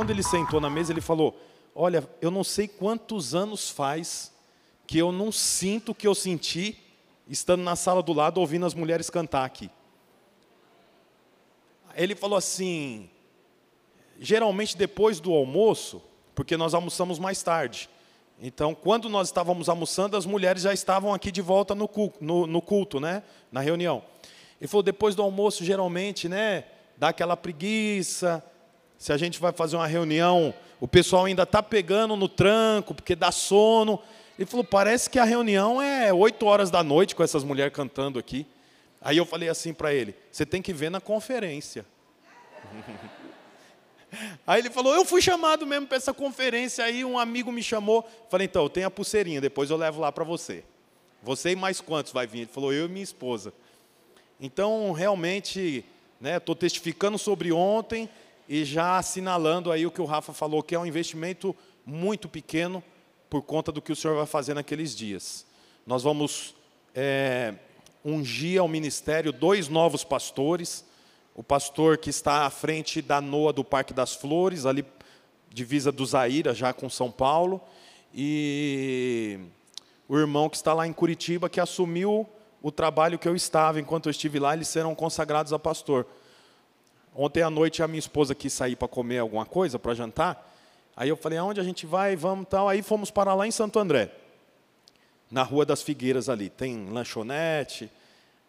quando ele sentou na mesa, ele falou: Olha, eu não sei quantos anos faz que eu não sinto o que eu senti estando na sala do lado ouvindo as mulheres cantar aqui. Ele falou assim: geralmente depois do almoço, porque nós almoçamos mais tarde. Então, quando nós estávamos almoçando, as mulheres já estavam aqui de volta no culto, no, no culto né? na reunião. Ele falou: depois do almoço, geralmente, né, dá aquela preguiça. Se a gente vai fazer uma reunião, o pessoal ainda está pegando no tranco, porque dá sono. Ele falou: parece que a reunião é 8 horas da noite com essas mulheres cantando aqui. Aí eu falei assim para ele: você tem que ver na conferência. Aí ele falou: eu fui chamado mesmo para essa conferência. Aí um amigo me chamou. Falei: então, eu tenho a pulseirinha, depois eu levo lá para você. Você e mais quantos vai vir? Ele falou: eu e minha esposa. Então, realmente, estou né, testificando sobre ontem e já assinalando aí o que o Rafa falou, que é um investimento muito pequeno por conta do que o Senhor vai fazer naqueles dias. Nós vamos é, ungir ao ministério dois novos pastores, o pastor que está à frente da NOA do Parque das Flores, ali divisa do Zaira, já com São Paulo, e o irmão que está lá em Curitiba, que assumiu o trabalho que eu estava, enquanto eu estive lá, eles serão consagrados a pastor. Ontem à noite a minha esposa quis sair para comer alguma coisa, para jantar. Aí eu falei, aonde a gente vai? Vamos tal. Aí fomos para lá em Santo André, na Rua das Figueiras ali. Tem lanchonete.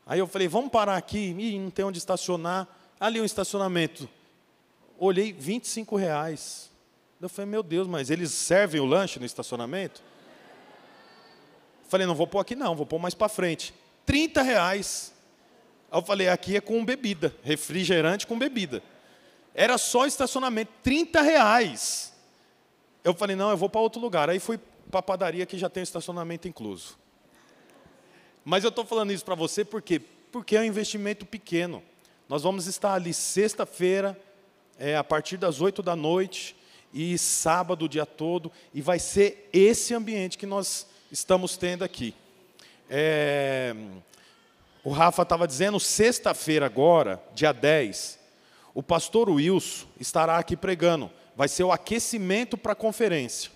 Aí eu falei, vamos parar aqui. Ih, não tem onde estacionar. Ali um estacionamento. Olhei, 25 reais. Eu falei, meu Deus, mas eles servem o lanche no estacionamento? Falei, não vou pôr aqui não, vou pôr mais para frente. 30 reais. Aí eu falei, aqui é com bebida, refrigerante com bebida. Era só estacionamento, 30 reais. Eu falei, não, eu vou para outro lugar. Aí fui para a padaria que já tem estacionamento incluso. Mas eu estou falando isso para você por quê? Porque é um investimento pequeno. Nós vamos estar ali sexta-feira, é, a partir das oito da noite, e sábado o dia todo, e vai ser esse ambiente que nós estamos tendo aqui. É, o Rafa estava dizendo, sexta-feira agora, dia 10, o pastor Wilson estará aqui pregando. Vai ser o aquecimento para a conferência.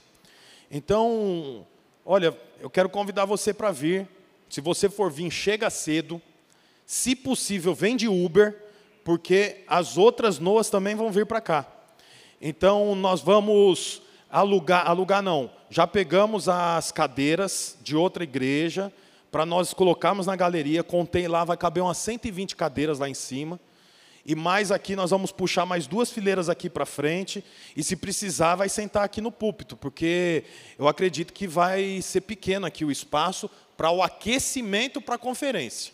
Então, olha, eu quero convidar você para vir. Se você for vir, chega cedo. Se possível, vem de Uber, porque as outras noas também vão vir para cá. Então, nós vamos alugar, alugar não, já pegamos as cadeiras de outra igreja, para nós colocarmos na galeria, contei lá, vai caber umas 120 cadeiras lá em cima. E mais aqui nós vamos puxar mais duas fileiras aqui para frente. E se precisar, vai sentar aqui no púlpito, porque eu acredito que vai ser pequeno aqui o espaço para o aquecimento para a conferência.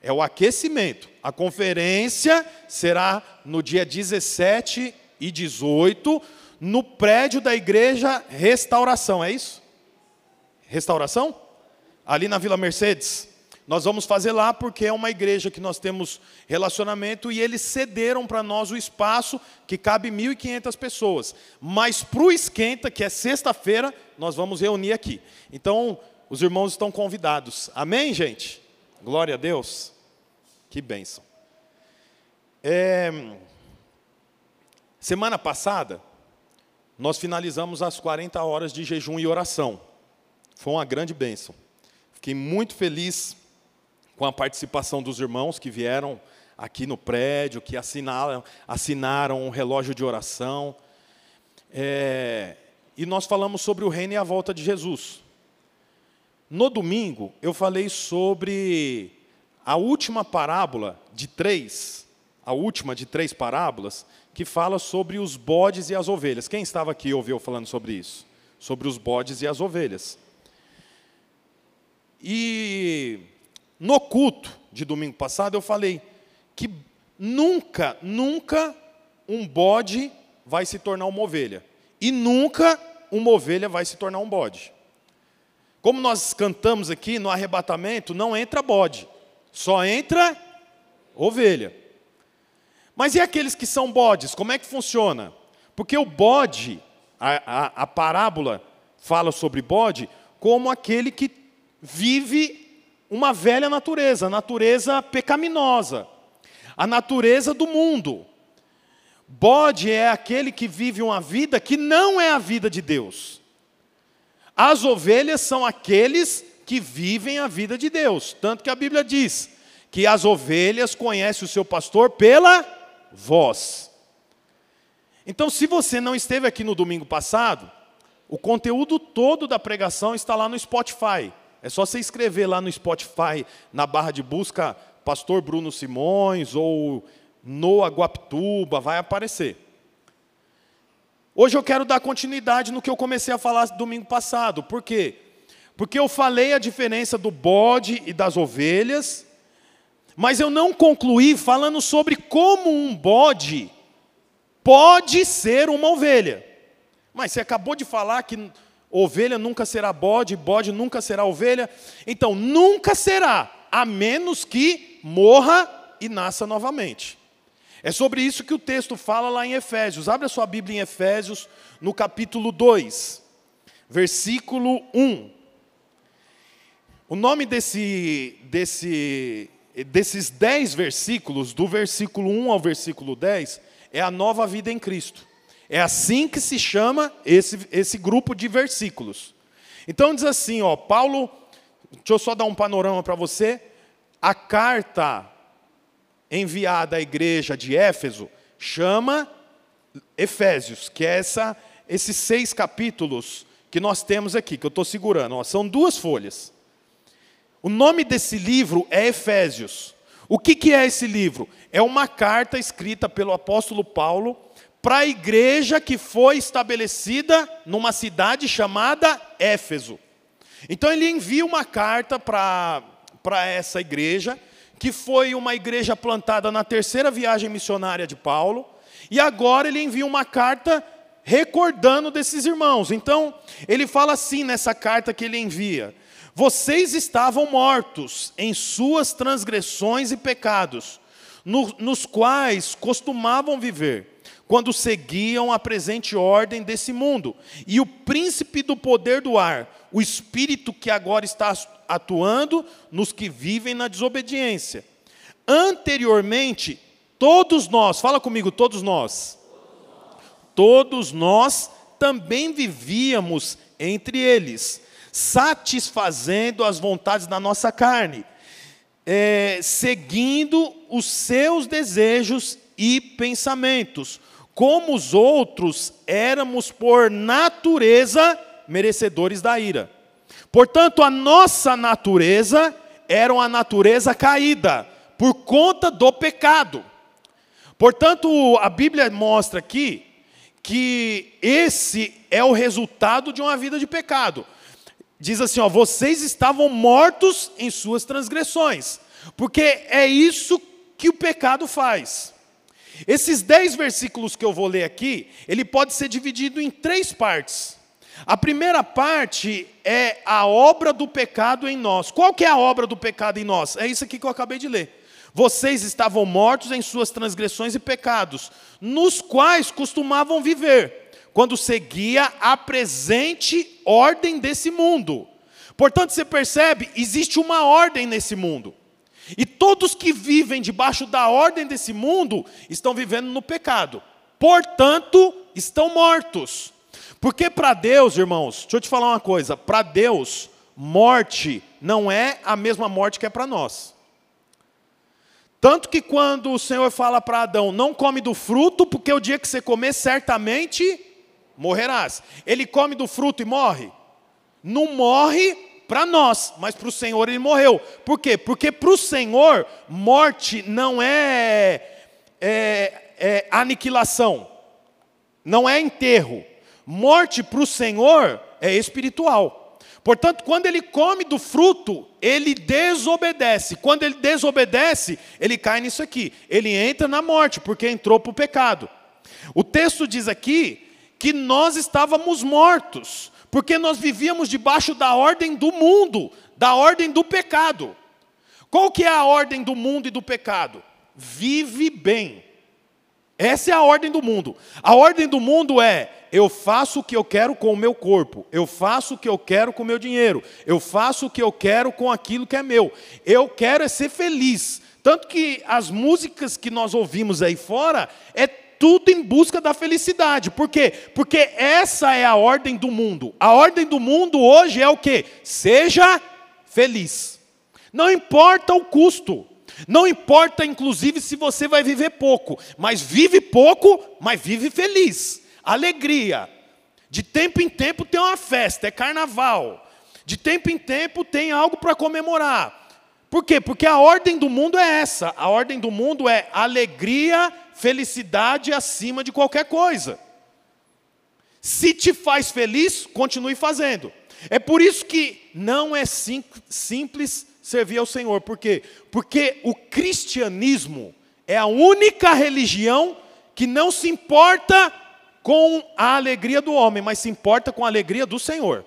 É o aquecimento. A conferência será no dia 17 e 18, no prédio da igreja Restauração, é isso? Restauração? Ali na Vila Mercedes. Nós vamos fazer lá porque é uma igreja que nós temos relacionamento e eles cederam para nós o espaço que cabe 1.500 pessoas. Mas para o esquenta, que é sexta-feira, nós vamos reunir aqui. Então, os irmãos estão convidados. Amém, gente? Glória a Deus. Que bênção. É... Semana passada, nós finalizamos as 40 horas de jejum e oração. Foi uma grande bênção. Fiquei muito feliz com a participação dos irmãos que vieram aqui no prédio, que assinaram, assinaram um relógio de oração. É, e nós falamos sobre o reino e a volta de Jesus. No domingo, eu falei sobre a última parábola de três, a última de três parábolas, que fala sobre os bodes e as ovelhas. Quem estava aqui ouviu falando sobre isso? Sobre os bodes e as ovelhas. E no culto de domingo passado eu falei que nunca, nunca um bode vai se tornar uma ovelha. E nunca uma ovelha vai se tornar um bode. Como nós cantamos aqui no arrebatamento, não entra bode, só entra ovelha. Mas e aqueles que são bodes? Como é que funciona? Porque o bode, a, a, a parábola fala sobre bode, como aquele que vive uma velha natureza, a natureza pecaminosa, a natureza do mundo. Bode é aquele que vive uma vida que não é a vida de Deus. As ovelhas são aqueles que vivem a vida de Deus. Tanto que a Bíblia diz que as ovelhas conhecem o seu pastor pela voz. Então, se você não esteve aqui no domingo passado, o conteúdo todo da pregação está lá no Spotify. É só você escrever lá no Spotify, na barra de busca, Pastor Bruno Simões ou Noa Guaptuba, vai aparecer. Hoje eu quero dar continuidade no que eu comecei a falar domingo passado. Por quê? Porque eu falei a diferença do bode e das ovelhas, mas eu não concluí falando sobre como um bode pode ser uma ovelha. Mas você acabou de falar que ovelha nunca será bode, bode nunca será ovelha. Então, nunca será, a menos que morra e nasça novamente. É sobre isso que o texto fala lá em Efésios. Abre a sua Bíblia em Efésios, no capítulo 2, versículo 1. O nome desse, desse, desses dez versículos, do versículo 1 ao versículo 10, é a nova vida em Cristo. É assim que se chama esse, esse grupo de versículos. Então diz assim, ó, Paulo, deixa eu só dar um panorama para você. A carta enviada à igreja de Éfeso chama Efésios, que é essa, esses seis capítulos que nós temos aqui, que eu estou segurando. Ó, são duas folhas. O nome desse livro é Efésios. O que, que é esse livro? É uma carta escrita pelo apóstolo Paulo para a igreja que foi estabelecida numa cidade chamada Éfeso. Então ele envia uma carta para essa igreja, que foi uma igreja plantada na terceira viagem missionária de Paulo, e agora ele envia uma carta recordando desses irmãos. Então, ele fala assim nessa carta que ele envia: Vocês estavam mortos em suas transgressões e pecados, no, nos quais costumavam viver quando seguiam a presente ordem desse mundo. E o príncipe do poder do ar, o espírito que agora está atuando nos que vivem na desobediência. Anteriormente, todos nós, fala comigo, todos nós. Todos nós também vivíamos entre eles, satisfazendo as vontades da nossa carne, é, seguindo os seus desejos e pensamentos como os outros, éramos por natureza merecedores da ira. Portanto, a nossa natureza era uma natureza caída, por conta do pecado. Portanto, a Bíblia mostra aqui que esse é o resultado de uma vida de pecado. Diz assim: ó, vocês estavam mortos em suas transgressões, porque é isso que o pecado faz. Esses dez versículos que eu vou ler aqui, ele pode ser dividido em três partes. A primeira parte é a obra do pecado em nós. Qual que é a obra do pecado em nós? É isso aqui que eu acabei de ler. Vocês estavam mortos em suas transgressões e pecados, nos quais costumavam viver, quando seguia a presente ordem desse mundo. Portanto, você percebe, existe uma ordem nesse mundo. E todos que vivem debaixo da ordem desse mundo estão vivendo no pecado. Portanto, estão mortos. Porque para Deus, irmãos, deixa eu te falar uma coisa: para Deus, morte não é a mesma morte que é para nós. Tanto que quando o Senhor fala para Adão: não come do fruto, porque o dia que você comer, certamente morrerás. Ele come do fruto e morre? Não morre para nós, mas para o Senhor ele morreu. Por quê? Porque para o Senhor, morte não é, é, é aniquilação, não é enterro. Morte para o Senhor é espiritual. Portanto, quando ele come do fruto, ele desobedece. Quando ele desobedece, ele cai nisso aqui. Ele entra na morte, porque entrou para o pecado. O texto diz aqui que nós estávamos mortos porque nós vivíamos debaixo da ordem do mundo, da ordem do pecado. Qual que é a ordem do mundo e do pecado? Vive bem. Essa é a ordem do mundo. A ordem do mundo é: eu faço o que eu quero com o meu corpo, eu faço o que eu quero com o meu dinheiro, eu faço o que eu quero com aquilo que é meu. Eu quero é ser feliz. Tanto que as músicas que nós ouvimos aí fora é tudo em busca da felicidade. Por quê? Porque essa é a ordem do mundo. A ordem do mundo hoje é o quê? Seja feliz. Não importa o custo. Não importa, inclusive, se você vai viver pouco, mas vive pouco, mas vive feliz. Alegria. De tempo em tempo tem uma festa, é carnaval. De tempo em tempo tem algo para comemorar. Por quê? Porque a ordem do mundo é essa. A ordem do mundo é alegria, felicidade acima de qualquer coisa. Se te faz feliz, continue fazendo. É por isso que não é sim, simples servir ao Senhor. Por quê? Porque o cristianismo é a única religião que não se importa com a alegria do homem, mas se importa com a alegria do Senhor.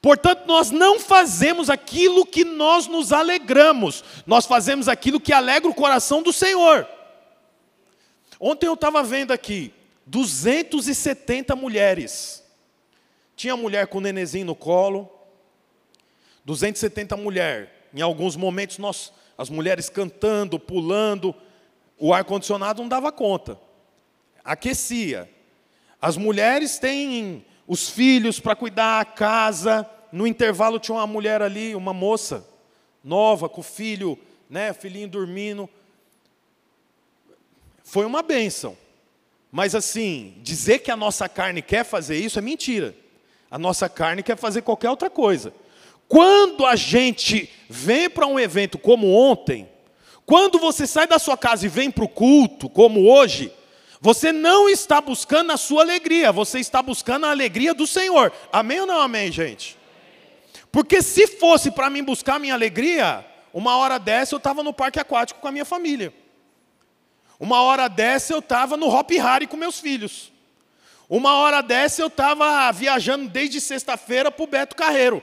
Portanto, nós não fazemos aquilo que nós nos alegramos, nós fazemos aquilo que alegra o coração do Senhor. Ontem eu estava vendo aqui 270 mulheres. Tinha mulher com nenenzinho no colo, 270 mulheres. Em alguns momentos, nós, as mulheres cantando, pulando, o ar-condicionado não dava conta, aquecia. As mulheres têm os filhos para cuidar, a casa. No intervalo tinha uma mulher ali, uma moça, nova, com o filho, né, filhinho dormindo. Foi uma bênção. Mas assim, dizer que a nossa carne quer fazer isso é mentira. A nossa carne quer fazer qualquer outra coisa. Quando a gente vem para um evento como ontem, quando você sai da sua casa e vem para o culto, como hoje, você não está buscando a sua alegria, você está buscando a alegria do Senhor. Amém ou não amém, gente? Porque se fosse para mim buscar a minha alegria, uma hora dessa eu estava no parque aquático com a minha família. Uma hora dessa eu estava no Hop Harry com meus filhos. Uma hora dessa eu estava viajando desde sexta-feira para o Beto Carreiro.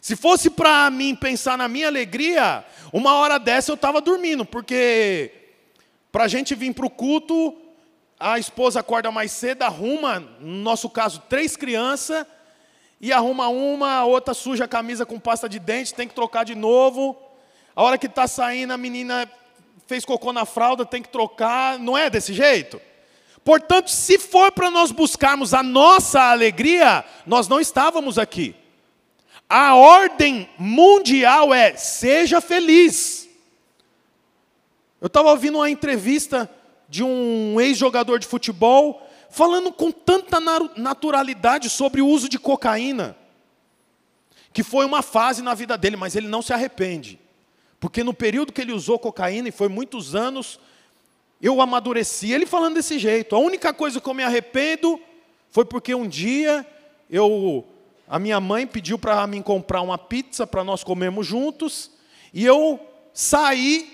Se fosse para mim pensar na minha alegria, uma hora dessa eu estava dormindo, porque para a gente vir para o culto, a esposa acorda mais cedo, arruma, no nosso caso, três crianças, e arruma uma, a outra suja a camisa com pasta de dente, tem que trocar de novo. A hora que está saindo, a menina fez cocô na fralda, tem que trocar. Não é desse jeito? Portanto, se for para nós buscarmos a nossa alegria, nós não estávamos aqui. A ordem mundial é: seja feliz. Eu estava ouvindo uma entrevista de um ex-jogador de futebol falando com tanta naturalidade sobre o uso de cocaína, que foi uma fase na vida dele, mas ele não se arrepende. Porque no período que ele usou cocaína, e foi muitos anos, eu amadureci. Ele falando desse jeito. A única coisa que eu me arrependo foi porque um dia eu a minha mãe pediu para mim comprar uma pizza para nós comermos juntos, e eu saí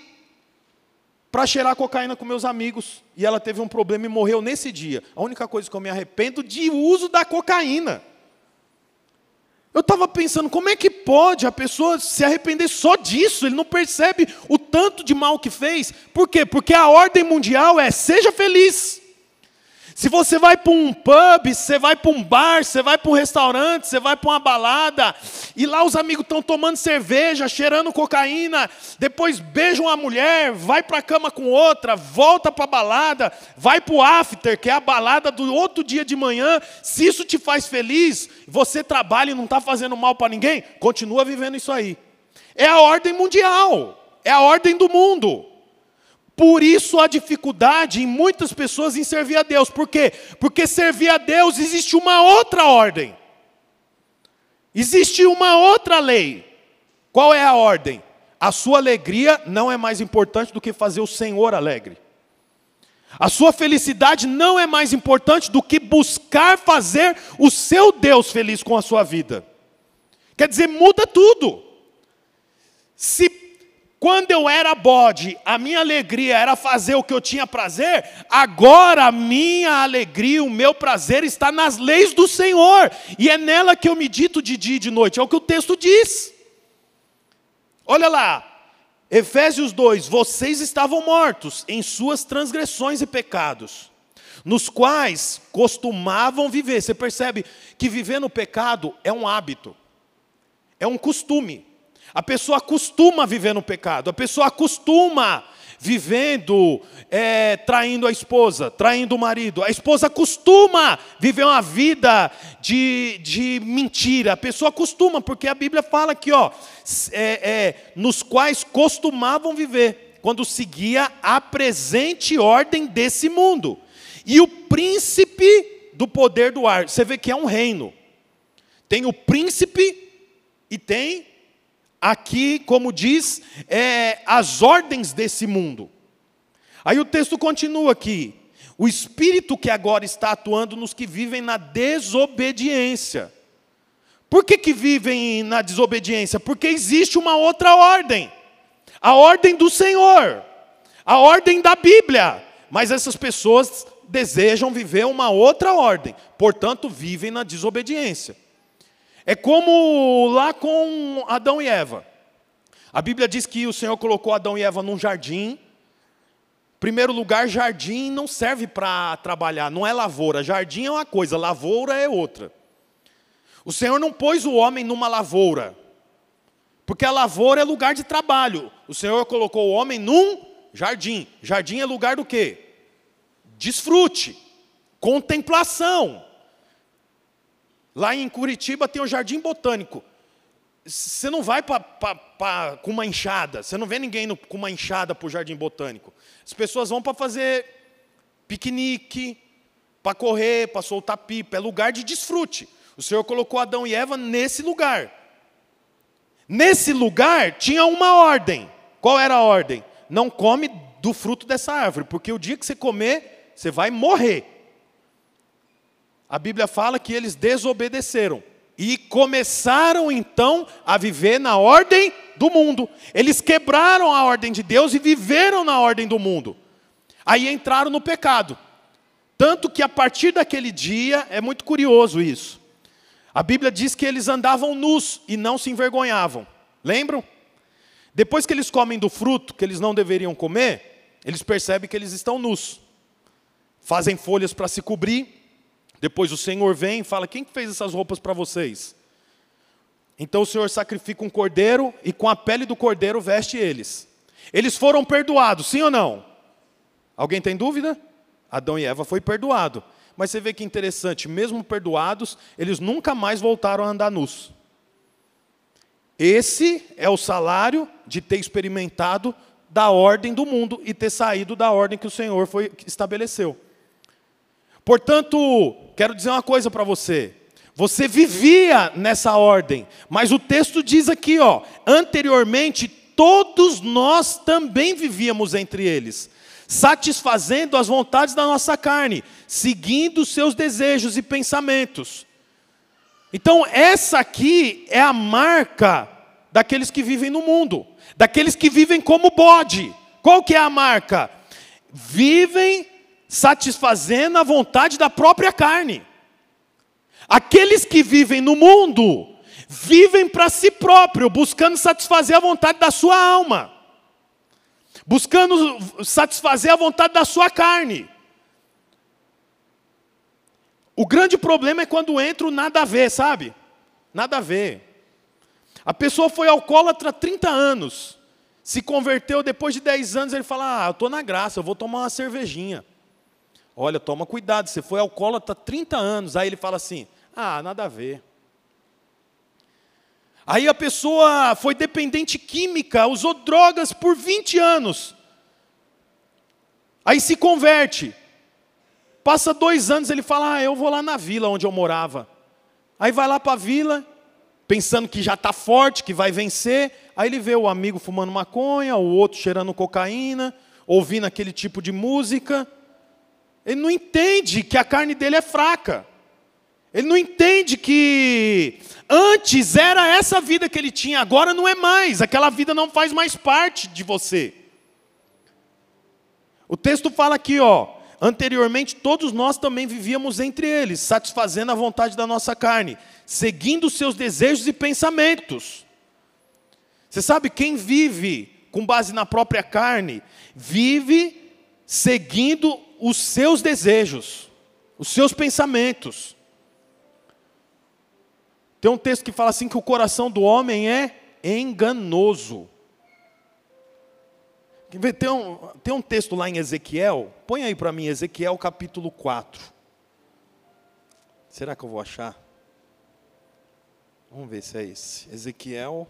para cheirar cocaína com meus amigos, e ela teve um problema e morreu nesse dia. A única coisa que eu me arrependo de uso da cocaína. Eu estava pensando, como é que pode a pessoa se arrepender só disso? Ele não percebe o tanto de mal que fez. Por quê? Porque a ordem mundial é: seja feliz. Se você vai para um pub, você vai para um bar, você vai para um restaurante, você vai para uma balada, e lá os amigos estão tomando cerveja, cheirando cocaína, depois beijam a mulher, vai para a cama com outra, volta para a balada, vai para o after, que é a balada do outro dia de manhã. Se isso te faz feliz, você trabalha e não está fazendo mal para ninguém, continua vivendo isso aí. É a ordem mundial, é a ordem do mundo. Por isso a dificuldade em muitas pessoas em servir a Deus. Por quê? Porque servir a Deus existe uma outra ordem. Existe uma outra lei. Qual é a ordem? A sua alegria não é mais importante do que fazer o Senhor alegre. A sua felicidade não é mais importante do que buscar fazer o seu Deus feliz com a sua vida. Quer dizer, muda tudo. Se quando eu era bode, a minha alegria era fazer o que eu tinha prazer, agora a minha alegria, o meu prazer está nas leis do Senhor, e é nela que eu medito de dia e de noite, é o que o texto diz. Olha lá, Efésios 2: Vocês estavam mortos em suas transgressões e pecados, nos quais costumavam viver. Você percebe que viver no pecado é um hábito, é um costume. A pessoa acostuma viver no pecado, a pessoa acostuma vivendo, é, traindo a esposa, traindo o marido. A esposa costuma viver uma vida de, de mentira. A pessoa costuma, porque a Bíblia fala aqui, ó, é, é, nos quais costumavam viver, quando seguia a presente ordem desse mundo. E o príncipe do poder do ar, você vê que é um reino. Tem o príncipe e tem aqui, como diz, é, as ordens desse mundo. Aí o texto continua aqui. O espírito que agora está atuando nos que vivem na desobediência. Por que, que vivem na desobediência? Porque existe uma outra ordem. A ordem do Senhor. A ordem da Bíblia. Mas essas pessoas desejam viver uma outra ordem. Portanto, vivem na desobediência. É como lá com Adão e Eva. A Bíblia diz que o Senhor colocou Adão e Eva num jardim. Primeiro lugar, jardim não serve para trabalhar, não é lavoura. Jardim é uma coisa, lavoura é outra. O Senhor não pôs o homem numa lavoura, porque a lavoura é lugar de trabalho. O Senhor colocou o homem num jardim. Jardim é lugar do quê? Desfrute, contemplação. Lá em Curitiba tem o Jardim Botânico. Você não vai pra, pra, pra, com uma enxada, você não vê ninguém no, com uma enxada para o Jardim Botânico. As pessoas vão para fazer piquenique, para correr, para soltar pipa, é lugar de desfrute. O Senhor colocou Adão e Eva nesse lugar. Nesse lugar tinha uma ordem. Qual era a ordem? Não come do fruto dessa árvore, porque o dia que você comer, você vai morrer. A Bíblia fala que eles desobedeceram e começaram então a viver na ordem do mundo. Eles quebraram a ordem de Deus e viveram na ordem do mundo. Aí entraram no pecado. Tanto que a partir daquele dia, é muito curioso isso. A Bíblia diz que eles andavam nus e não se envergonhavam. Lembram? Depois que eles comem do fruto que eles não deveriam comer, eles percebem que eles estão nus. Fazem folhas para se cobrir depois o Senhor vem e fala: Quem fez essas roupas para vocês? Então o Senhor sacrifica um cordeiro e com a pele do cordeiro veste eles. Eles foram perdoados, sim ou não? Alguém tem dúvida? Adão e Eva foi perdoado. Mas você vê que interessante, mesmo perdoados, eles nunca mais voltaram a andar nus. Esse é o salário de ter experimentado da ordem do mundo e ter saído da ordem que o Senhor foi, estabeleceu. Portanto, quero dizer uma coisa para você. Você vivia nessa ordem, mas o texto diz aqui, ó, anteriormente todos nós também vivíamos entre eles, satisfazendo as vontades da nossa carne, seguindo seus desejos e pensamentos. Então, essa aqui é a marca daqueles que vivem no mundo, daqueles que vivem como bode. Qual que é a marca? Vivem satisfazendo a vontade da própria carne. Aqueles que vivem no mundo vivem para si próprio, buscando satisfazer a vontade da sua alma, buscando satisfazer a vontade da sua carne. O grande problema é quando entra o nada a ver, sabe? Nada a ver. A pessoa foi alcoólatra há 30 anos, se converteu depois de 10 anos, ele fala: Ah, eu estou na graça, eu vou tomar uma cervejinha. Olha, toma cuidado, você foi alcoólatra há 30 anos. Aí ele fala assim: ah, nada a ver. Aí a pessoa foi dependente química, usou drogas por 20 anos. Aí se converte. Passa dois anos, ele fala: Ah, eu vou lá na vila onde eu morava. Aí vai lá para a vila, pensando que já está forte, que vai vencer. Aí ele vê o amigo fumando maconha, o outro cheirando cocaína, ouvindo aquele tipo de música. Ele não entende que a carne dele é fraca. Ele não entende que antes era essa vida que ele tinha, agora não é mais. Aquela vida não faz mais parte de você. O texto fala aqui, ó, anteriormente todos nós também vivíamos entre eles, satisfazendo a vontade da nossa carne, seguindo os seus desejos e pensamentos. Você sabe quem vive com base na própria carne, vive seguindo os seus desejos, os seus pensamentos. Tem um texto que fala assim que o coração do homem é enganoso. Tem um, tem um texto lá em Ezequiel, põe aí para mim, Ezequiel capítulo 4. Será que eu vou achar? Vamos ver se é esse. Ezequiel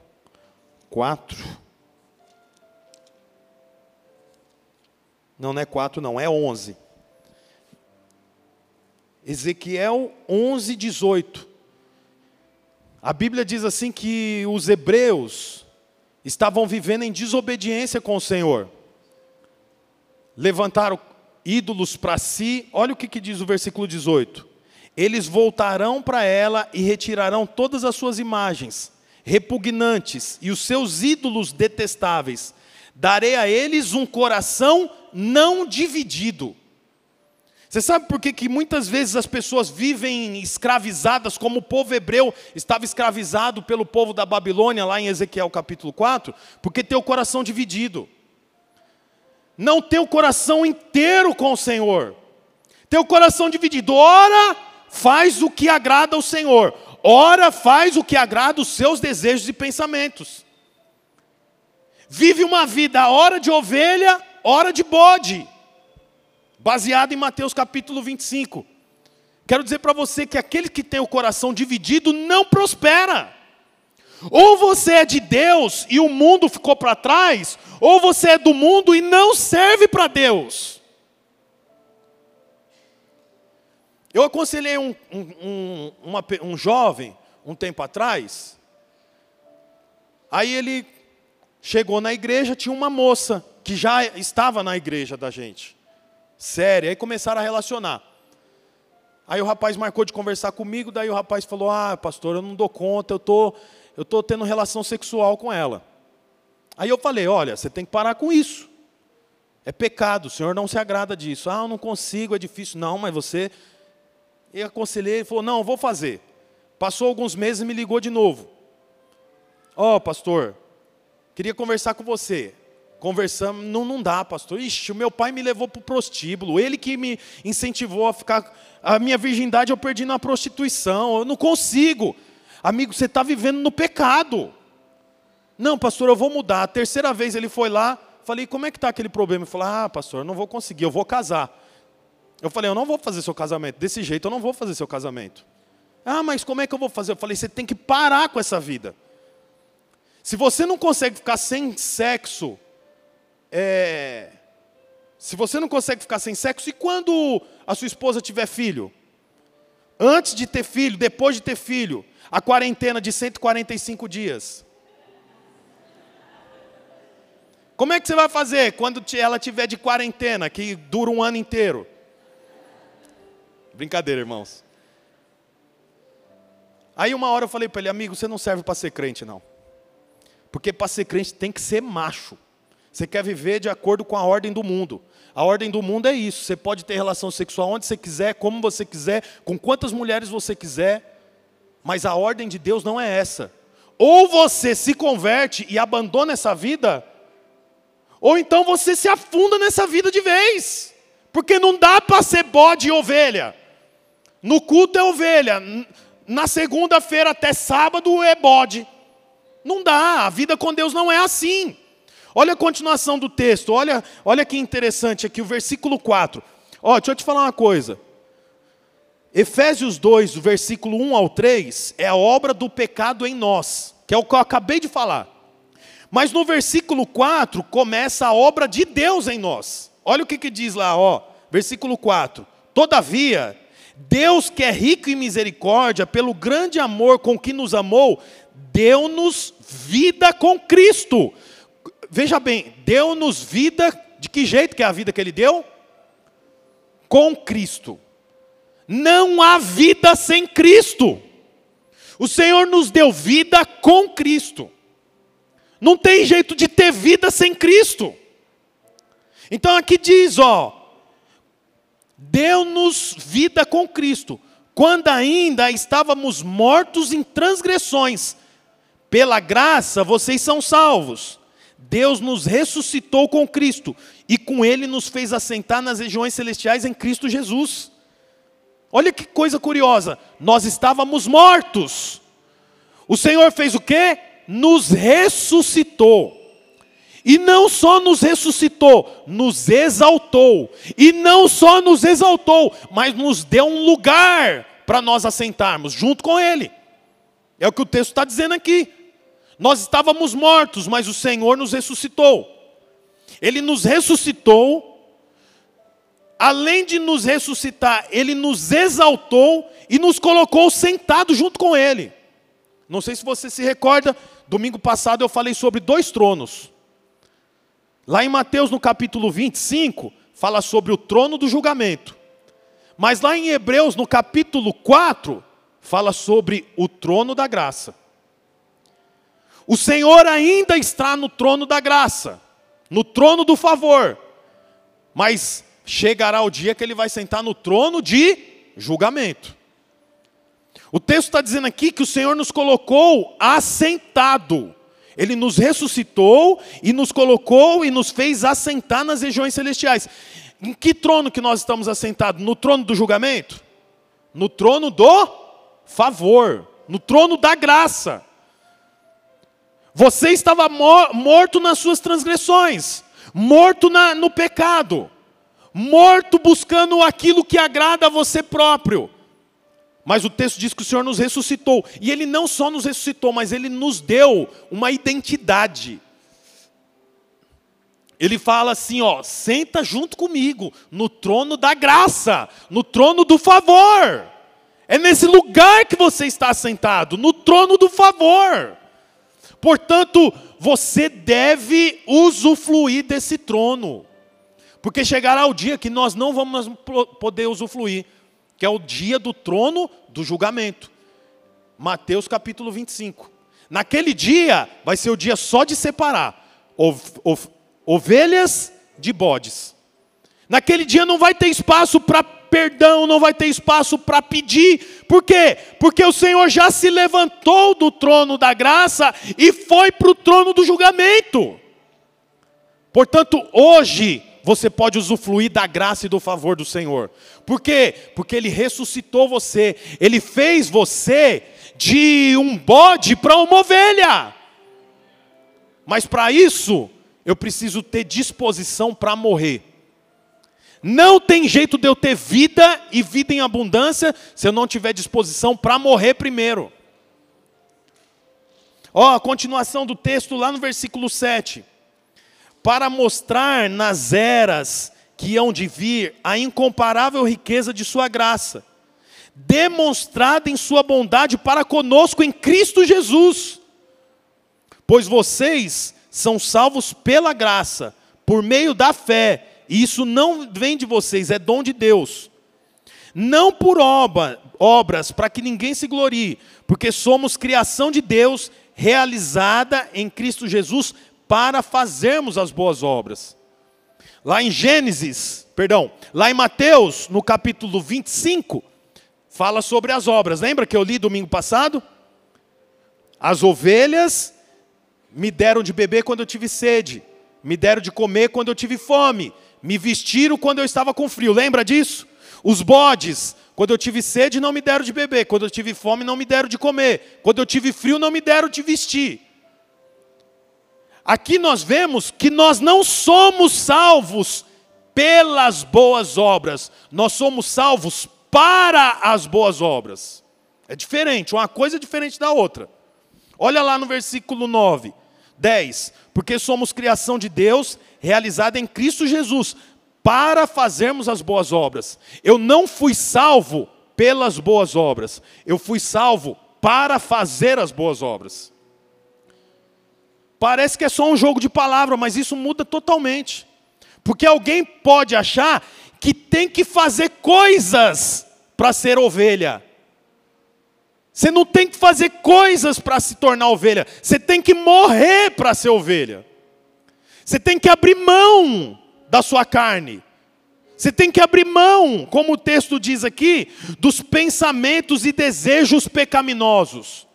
4. Não, não é 4, não, é 11. Ezequiel 11, 18. A Bíblia diz assim que os hebreus estavam vivendo em desobediência com o Senhor. Levantaram ídolos para si. Olha o que, que diz o versículo 18. Eles voltarão para ela e retirarão todas as suas imagens repugnantes e os seus ídolos detestáveis. Darei a eles um coração não dividido você sabe por que, que muitas vezes as pessoas vivem escravizadas, como o povo hebreu estava escravizado pelo povo da Babilônia, lá em Ezequiel capítulo 4? Porque tem o coração dividido. Não tem o coração inteiro com o Senhor. Tem o coração dividido. Ora, faz o que agrada ao Senhor. Ora, faz o que agrada os seus desejos e pensamentos. Vive uma vida, hora de ovelha, hora de bode baseado em Mateus capítulo 25. Quero dizer para você que aquele que tem o coração dividido não prospera. Ou você é de Deus e o mundo ficou para trás, ou você é do mundo e não serve para Deus. Eu aconselhei um, um, um, uma, um jovem um tempo atrás, aí ele chegou na igreja, tinha uma moça que já estava na igreja da gente séria. Aí começaram a relacionar. Aí o rapaz marcou de conversar comigo, daí o rapaz falou: Ah, pastor, eu não dou conta, eu tô, eu tô tendo relação sexual com ela. Aí eu falei: Olha, você tem que parar com isso. É pecado, o Senhor não se agrada disso. Ah, eu não consigo, é difícil. Não, mas você. E aconselhei, ele falou: Não, eu vou fazer. Passou alguns meses e me ligou de novo. Ó, oh, pastor, queria conversar com você. Conversamos, não, não dá, pastor. Ixi, o meu pai me levou para o prostíbulo, ele que me incentivou a ficar. A minha virgindade eu perdi na prostituição, eu não consigo. Amigo, você está vivendo no pecado. Não, pastor, eu vou mudar. A terceira vez ele foi lá, falei, como é que está aquele problema? Ele falou, ah, pastor, eu não vou conseguir, eu vou casar. Eu falei, eu não vou fazer seu casamento. Desse jeito eu não vou fazer seu casamento. Ah, mas como é que eu vou fazer? Eu falei, você tem que parar com essa vida. Se você não consegue ficar sem sexo é, se você não consegue ficar sem sexo, e quando a sua esposa tiver filho? Antes de ter filho, depois de ter filho, a quarentena de 145 dias. Como é que você vai fazer quando ela tiver de quarentena, que dura um ano inteiro? Brincadeira, irmãos. Aí uma hora eu falei para ele, amigo, você não serve para ser crente, não. Porque para ser crente tem que ser macho. Você quer viver de acordo com a ordem do mundo. A ordem do mundo é isso. Você pode ter relação sexual onde você quiser, como você quiser, com quantas mulheres você quiser. Mas a ordem de Deus não é essa. Ou você se converte e abandona essa vida, ou então você se afunda nessa vida de vez. Porque não dá para ser bode e ovelha. No culto é ovelha, na segunda-feira até sábado é bode. Não dá, a vida com Deus não é assim. Olha a continuação do texto, olha, olha que interessante aqui, o versículo 4. Ó, deixa eu te falar uma coisa. Efésios 2, do versículo 1 ao 3, é a obra do pecado em nós, que é o que eu acabei de falar. Mas no versículo 4 começa a obra de Deus em nós. Olha o que, que diz lá, ó, versículo 4. Todavia, Deus que é rico em misericórdia, pelo grande amor com que nos amou, deu-nos vida com Cristo veja bem, deu-nos vida, de que jeito que é a vida que ele deu? Com Cristo. Não há vida sem Cristo. O Senhor nos deu vida com Cristo. Não tem jeito de ter vida sem Cristo. Então aqui diz, ó, deu-nos vida com Cristo, quando ainda estávamos mortos em transgressões. Pela graça vocês são salvos. Deus nos ressuscitou com Cristo e com Ele nos fez assentar nas regiões celestiais em Cristo Jesus. Olha que coisa curiosa, nós estávamos mortos. O Senhor fez o quê? Nos ressuscitou. E não só nos ressuscitou, nos exaltou. E não só nos exaltou, mas nos deu um lugar para nós assentarmos junto com Ele. É o que o texto está dizendo aqui. Nós estávamos mortos, mas o Senhor nos ressuscitou. Ele nos ressuscitou, além de nos ressuscitar, Ele nos exaltou e nos colocou sentado junto com Ele. Não sei se você se recorda, domingo passado eu falei sobre dois tronos. Lá em Mateus, no capítulo 25, fala sobre o trono do julgamento. Mas lá em Hebreus, no capítulo 4, fala sobre o trono da graça. O Senhor ainda está no trono da graça, no trono do favor, mas chegará o dia que ele vai sentar no trono de julgamento. O texto está dizendo aqui que o Senhor nos colocou assentado. Ele nos ressuscitou e nos colocou e nos fez assentar nas regiões celestiais. Em que trono que nós estamos assentados? No trono do julgamento? No trono do favor, no trono da graça. Você estava morto nas suas transgressões, morto na, no pecado, morto buscando aquilo que agrada a você próprio. Mas o texto diz que o Senhor nos ressuscitou. E Ele não só nos ressuscitou, mas Ele nos deu uma identidade. Ele fala assim: ó, senta junto comigo no trono da graça, no trono do favor. É nesse lugar que você está sentado, no trono do favor. Portanto, você deve usufruir desse trono. Porque chegará o dia que nós não vamos poder usufruir, que é o dia do trono do julgamento. Mateus capítulo 25. Naquele dia vai ser o dia só de separar ovelhas de bodes. Naquele dia não vai ter espaço para perdão, não vai ter espaço para pedir. Por quê? Porque o Senhor já se levantou do trono da graça e foi para o trono do julgamento. Portanto, hoje você pode usufruir da graça e do favor do Senhor. Por quê? Porque Ele ressuscitou você, Ele fez você de um bode para uma ovelha. Mas para isso, eu preciso ter disposição para morrer. Não tem jeito de eu ter vida e vida em abundância se eu não tiver disposição para morrer primeiro. Ó, a continuação do texto lá no versículo 7. Para mostrar nas eras que hão de vir a incomparável riqueza de Sua graça, demonstrada em Sua bondade para conosco em Cristo Jesus. Pois vocês são salvos pela graça, por meio da fé e isso não vem de vocês, é dom de Deus. Não por obra, obras, para que ninguém se glorie, porque somos criação de Deus, realizada em Cristo Jesus, para fazermos as boas obras. Lá em Gênesis, perdão, lá em Mateus, no capítulo 25, fala sobre as obras. Lembra que eu li domingo passado? As ovelhas me deram de beber quando eu tive sede, me deram de comer quando eu tive fome, me vestiram quando eu estava com frio, lembra disso? Os bodes, quando eu tive sede, não me deram de beber, quando eu tive fome, não me deram de comer, quando eu tive frio, não me deram de vestir. Aqui nós vemos que nós não somos salvos pelas boas obras, nós somos salvos para as boas obras. É diferente, uma coisa é diferente da outra. Olha lá no versículo 9, 10. Porque somos criação de Deus, realizada em Cristo Jesus, para fazermos as boas obras. Eu não fui salvo pelas boas obras, eu fui salvo para fazer as boas obras. Parece que é só um jogo de palavra, mas isso muda totalmente. Porque alguém pode achar que tem que fazer coisas para ser ovelha. Você não tem que fazer coisas para se tornar ovelha, você tem que morrer para ser ovelha. Você tem que abrir mão da sua carne. Você tem que abrir mão, como o texto diz aqui, dos pensamentos e desejos pecaminosos.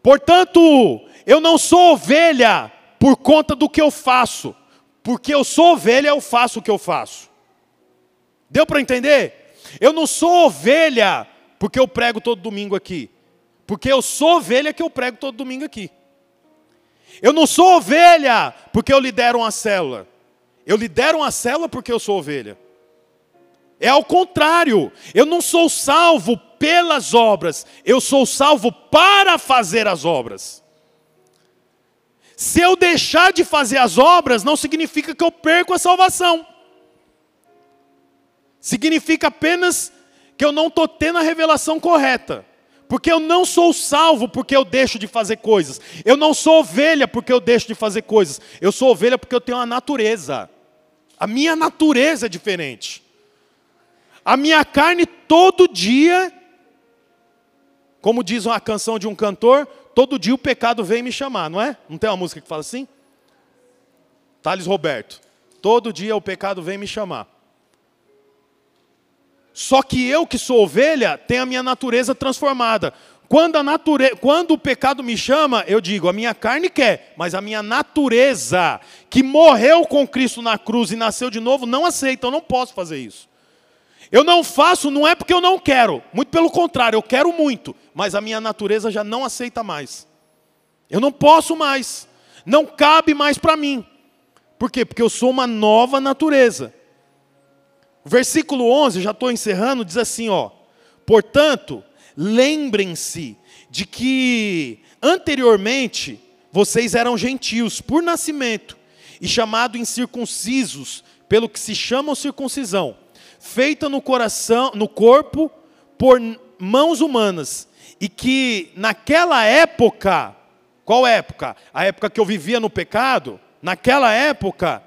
Portanto, eu não sou ovelha por conta do que eu faço, porque eu sou ovelha, eu faço o que eu faço. Deu para entender? Eu não sou ovelha porque eu prego todo domingo aqui, porque eu sou ovelha que eu prego todo domingo aqui. Eu não sou ovelha porque eu lidero uma célula. Eu lidero uma célula porque eu sou ovelha. É ao contrário. Eu não sou salvo pelas obras, eu sou salvo para fazer as obras. Se eu deixar de fazer as obras, não significa que eu perco a salvação. Significa apenas que eu não estou tendo a revelação correta. Porque eu não sou salvo porque eu deixo de fazer coisas. Eu não sou ovelha porque eu deixo de fazer coisas. Eu sou ovelha porque eu tenho uma natureza. A minha natureza é diferente. A minha carne todo dia, como diz uma canção de um cantor, todo dia o pecado vem me chamar, não é? Não tem uma música que fala assim? Thales Roberto. Todo dia o pecado vem me chamar. Só que eu que sou ovelha, tenho a minha natureza transformada. Quando, a nature... Quando o pecado me chama, eu digo, a minha carne quer, mas a minha natureza, que morreu com Cristo na cruz e nasceu de novo, não aceita, eu não posso fazer isso. Eu não faço, não é porque eu não quero, muito pelo contrário, eu quero muito, mas a minha natureza já não aceita mais. Eu não posso mais, não cabe mais para mim. Por quê? Porque eu sou uma nova natureza. Versículo 11, já estou encerrando, diz assim: ó, portanto, lembrem-se de que anteriormente vocês eram gentios por nascimento e chamados incircuncisos pelo que se chama circuncisão, feita no coração, no corpo por mãos humanas, e que naquela época, qual época? A época que eu vivia no pecado, naquela época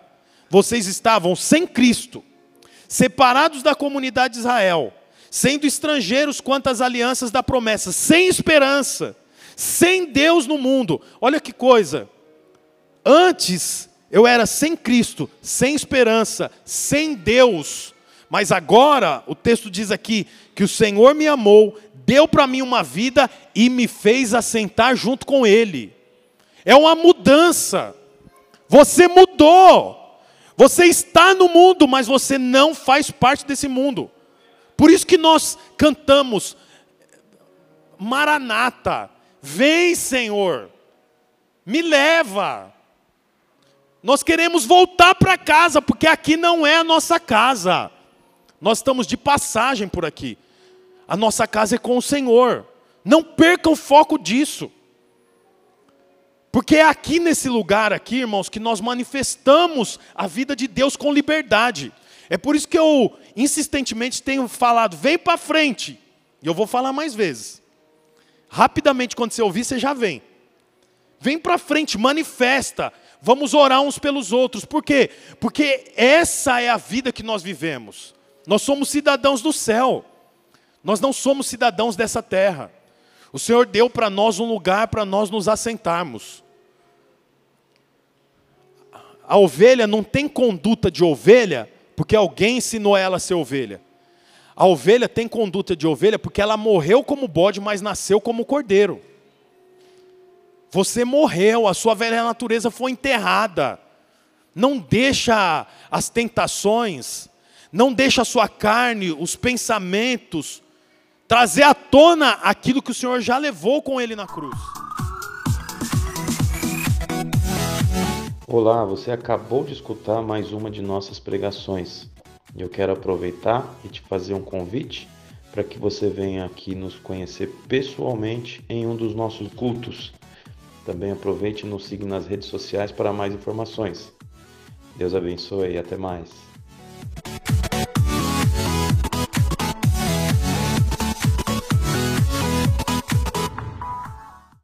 vocês estavam sem Cristo separados da comunidade de Israel, sendo estrangeiros quanto às alianças da promessa, sem esperança, sem Deus no mundo. Olha que coisa. Antes eu era sem Cristo, sem esperança, sem Deus. Mas agora, o texto diz aqui que o Senhor me amou, deu para mim uma vida e me fez assentar junto com Ele. É uma mudança. Você mudou. Você está no mundo, mas você não faz parte desse mundo. Por isso que nós cantamos Maranata, vem Senhor, me leva. Nós queremos voltar para casa, porque aqui não é a nossa casa. Nós estamos de passagem por aqui. A nossa casa é com o Senhor. Não perca o foco disso. Porque é aqui nesse lugar aqui, irmãos, que nós manifestamos a vida de Deus com liberdade. É por isso que eu insistentemente tenho falado, vem para frente. E eu vou falar mais vezes. Rapidamente, quando você ouvir, você já vem. Vem para frente, manifesta. Vamos orar uns pelos outros. Por quê? Porque essa é a vida que nós vivemos. Nós somos cidadãos do céu. Nós não somos cidadãos dessa terra. O Senhor deu para nós um lugar para nós nos assentarmos. A ovelha não tem conduta de ovelha porque alguém ensinou ela a ser ovelha. A ovelha tem conduta de ovelha porque ela morreu como bode, mas nasceu como cordeiro. Você morreu, a sua velha natureza foi enterrada. Não deixa as tentações, não deixa a sua carne, os pensamentos, trazer à tona aquilo que o Senhor já levou com ele na cruz. Olá, você acabou de escutar mais uma de nossas pregações. Eu quero aproveitar e te fazer um convite para que você venha aqui nos conhecer pessoalmente em um dos nossos cultos. Também aproveite e nos siga nas redes sociais para mais informações. Deus abençoe e até mais.